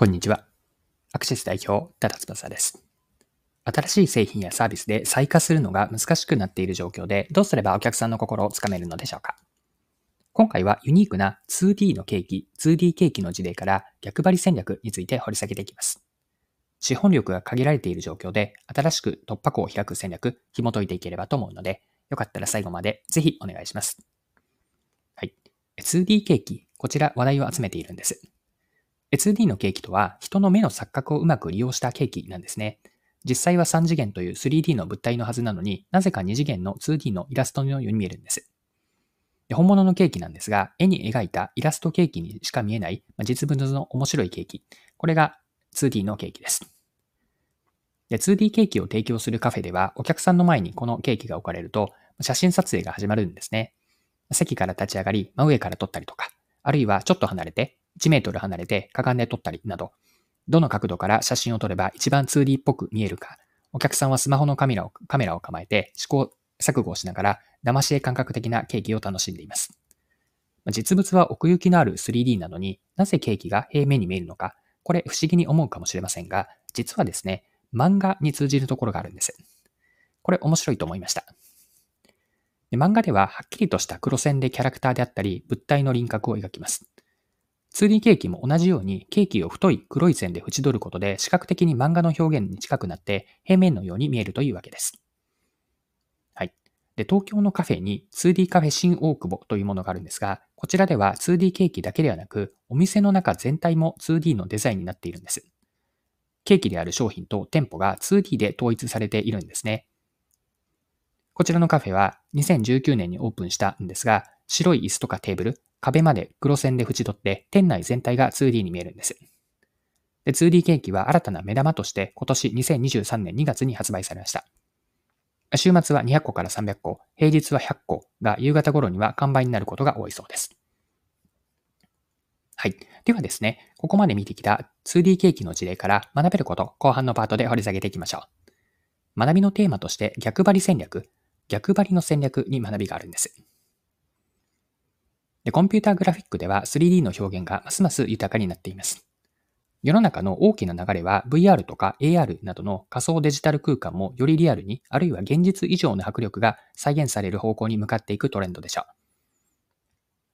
こんにちは。アクシス代表、多田翼です。新しい製品やサービスで再化するのが難しくなっている状況で、どうすればお客さんの心をつかめるのでしょうか今回はユニークな 2D のケーキ、2D ケーキの事例から逆張り戦略について掘り下げていきます。資本力が限られている状況で、新しく突破口を開く戦略、紐解いていければと思うので、よかったら最後までぜひお願いします。はい。2D ケーキ、こちら話題を集めているんです。2D のケーキとは人の目の錯覚をうまく利用したケーキなんですね。実際は3次元という 3D の物体のはずなのになぜか2次元の 2D のイラストのように見えるんです。で本物のケーキなんですが、絵に描いたイラストケーキにしか見えないま実物の面白いケーキ。これが 2D のケーキです。で 2D ケーキを提供するカフェでは、お客さんの前にこのケーキが置かれると、写真撮影が始まるんですね。席から立ち上がり、真上から撮ったりとか、あるいはちょっと離れて、1メートル離れてかがんで撮ったりなど、どの角度から写真を撮れば一番 2D っぽく見えるか、お客さんはスマホのカメラをカメラを構えて試行錯誤をしながら騙し絵感覚的なケーキを楽しんでいます。実物は奥行きのある 3D なのになぜケーキが平面に見えるのか、これ不思議に思うかもしれませんが、実はですね、漫画に通じるところがあるんです。これ面白いと思いました。漫画でははっきりとした黒線でキャラクターであったり物体の輪郭を描きます。2D ケーキも同じようにケーキを太い黒い線で縁取ることで視覚的に漫画の表現に近くなって平面のように見えるというわけです。はい。で、東京のカフェに 2D カフェ新大久保というものがあるんですが、こちらでは 2D ケーキだけではなく、お店の中全体も 2D のデザインになっているんです。ケーキである商品と店舗が 2D で統一されているんですね。こちらのカフェは2019年にオープンしたんですが、白い椅子とかテーブル、壁まで黒線で縁取って、店内全体が 2D に見えるんです。で 2D ケーキは新たな目玉として今年2023年2月に発売されました。週末は200個から300個、平日は100個が夕方頃には完売になることが多いそうです。はい。ではですね、ここまで見てきた 2D ケーキの事例から学べること、後半のパートで掘り下げていきましょう。学びのテーマとして逆張り戦略、逆張りの戦略に学びがあるんです。で、コンピューターグラフィックでは 3D の表現がますます豊かになっています。世の中の大きな流れは VR とか AR などの仮想デジタル空間もよりリアルに、あるいは現実以上の迫力が再現される方向に向かっていくトレンドでしょ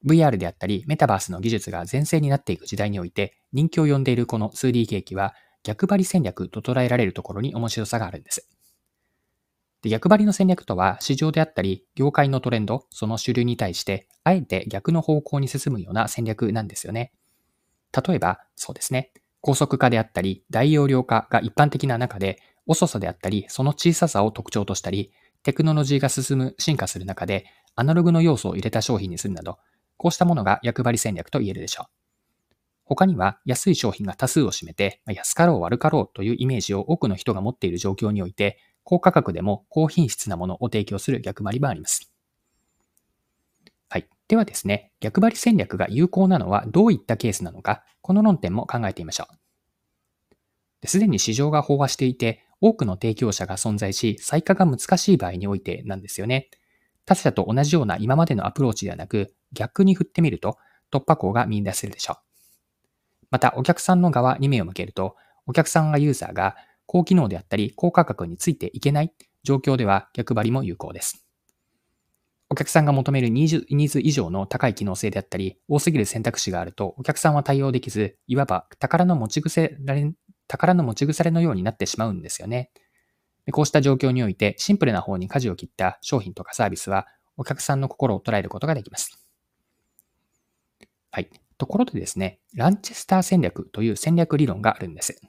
う。VR であったり、メタバースの技術が全盛になっていく時代において、人気を呼んでいるこの 2D ケーキは、逆張り戦略と捉えられるところに面白さがあるんです。で逆張りの戦略とは、市場であったり、業界のトレンド、その主流に対して、あえて逆の方向に進むような戦略なんですよね。例えば、そうですね。高速化であったり、大容量化が一般的な中で、遅さであったり、その小ささを特徴としたり、テクノロジーが進む、進化する中で、アナログの要素を入れた商品にするなど、こうしたものが役割戦略と言えるでしょう。他には安い商品が多数を占めて、安かろう悪かろうというイメージを多くの人が持っている状況において、高価格でも高品質なものを提供する逆張りもあります。はい。ではですね、逆張り戦略が有効なのはどういったケースなのか、この論点も考えてみましょう。すでに市場が飽和していて、多くの提供者が存在し、再化が難しい場合においてなんですよね。他社と同じような今までのアプローチではなく、逆に振ってみると突破口が見出せるでしょう。また、お客さんの側に目を向けると、お客さんがユーザーが高機能であったり高価格についていけない状況では逆張りも有効です。お客さんが求めるニーズ以上の高い機能性であったり、多すぎる選択肢があると、お客さんは対応できず、いわば宝の持ち腐れ、宝の持ち腐れのようになってしまうんですよね。こうした状況において、シンプルな方に舵を切った商品とかサービスは、お客さんの心を捉えることができます。はい。ところでですね、ランチェスター戦略という戦略理論があるんです。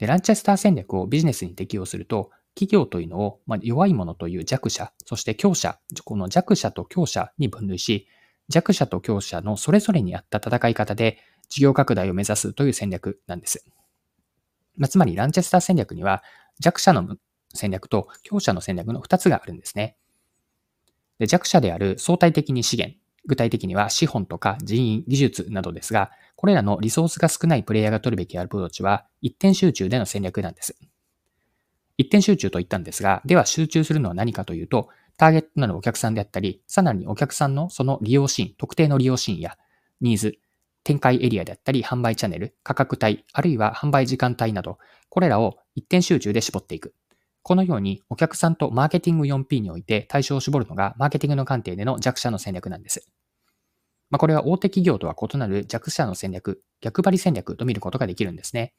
で、ランチェスター戦略をビジネスに適用すると、企業というのを、ま弱い者という弱者、そして強者、この弱者と強者に分類し、弱者と強者のそれぞれに合った戦い方で事業拡大を目指すという戦略なんです。まあ、つまり、ランチェスター戦略には弱者の戦略と強者の戦略の2つがあるんですね。で弱者である相対的に資源、具体的には資本とか人員、技術などですが、これらのリソースが少ないプレイヤーが取るべきアプローチは一点集中での戦略なんです。一点集中と言ったんですが、では集中するのは何かというと、ターゲットなるお客さんであったり、さらにお客さんのその利用シーン、特定の利用シーンやニーズ、展開エリアであったり、販売チャンネル、価格帯、あるいは販売時間帯など、これらを一点集中で絞っていく。このようにお客さんとマーケティング 4P において対象を絞るのがマーケティングの観点での弱者の戦略なんです。まあ、これは大手企業とは異なる弱者の戦略、逆張り戦略と見ることができるんですね。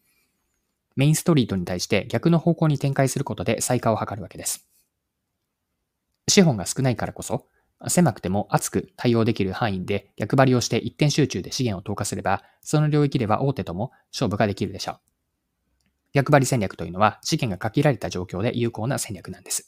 メインストリートに対して逆の方向に展開することで再化を図るわけです。資本が少ないからこそ、狭くても厚く対応できる範囲で逆張りをして一点集中で資源を投下すれば、その領域では大手とも勝負ができるでしょう。逆張り戦略というのは資源が限られた状況で有効な戦略なんです。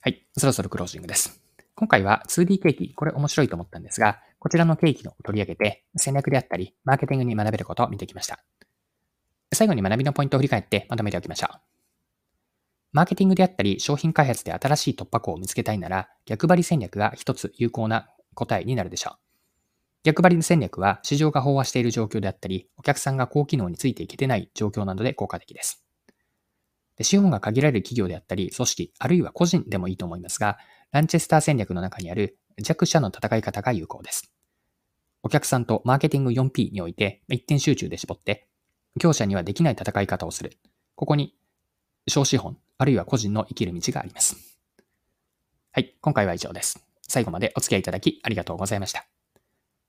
はい、そろそろクロージングです。今回は 2D ケーキ、これ面白いと思ったんですが、こちらのケーキを取り上げて戦略であったり、マーケティングに学べることを見てきました。最後に学びのポイントを振り返ってまとめておきましょう。マーケティングであったり、商品開発で新しい突破口を見つけたいなら、逆張り戦略が一つ有効な答えになるでしょう。逆張り戦略は市場が飽和している状況であったり、お客さんが高機能についていけてない状況などで効果的です。で資本が限られる企業であったり、組織、あるいは個人でもいいと思いますが、ランチェスター戦略の中にある弱者の戦い方が有効です。お客さんとマーケティング 4P において一点集中で絞って、強者にはできない戦い方をする。ここに、小資本、あるいは個人の生きる道があります。はい、今回は以上です。最後までお付き合いいただきありがとうございました。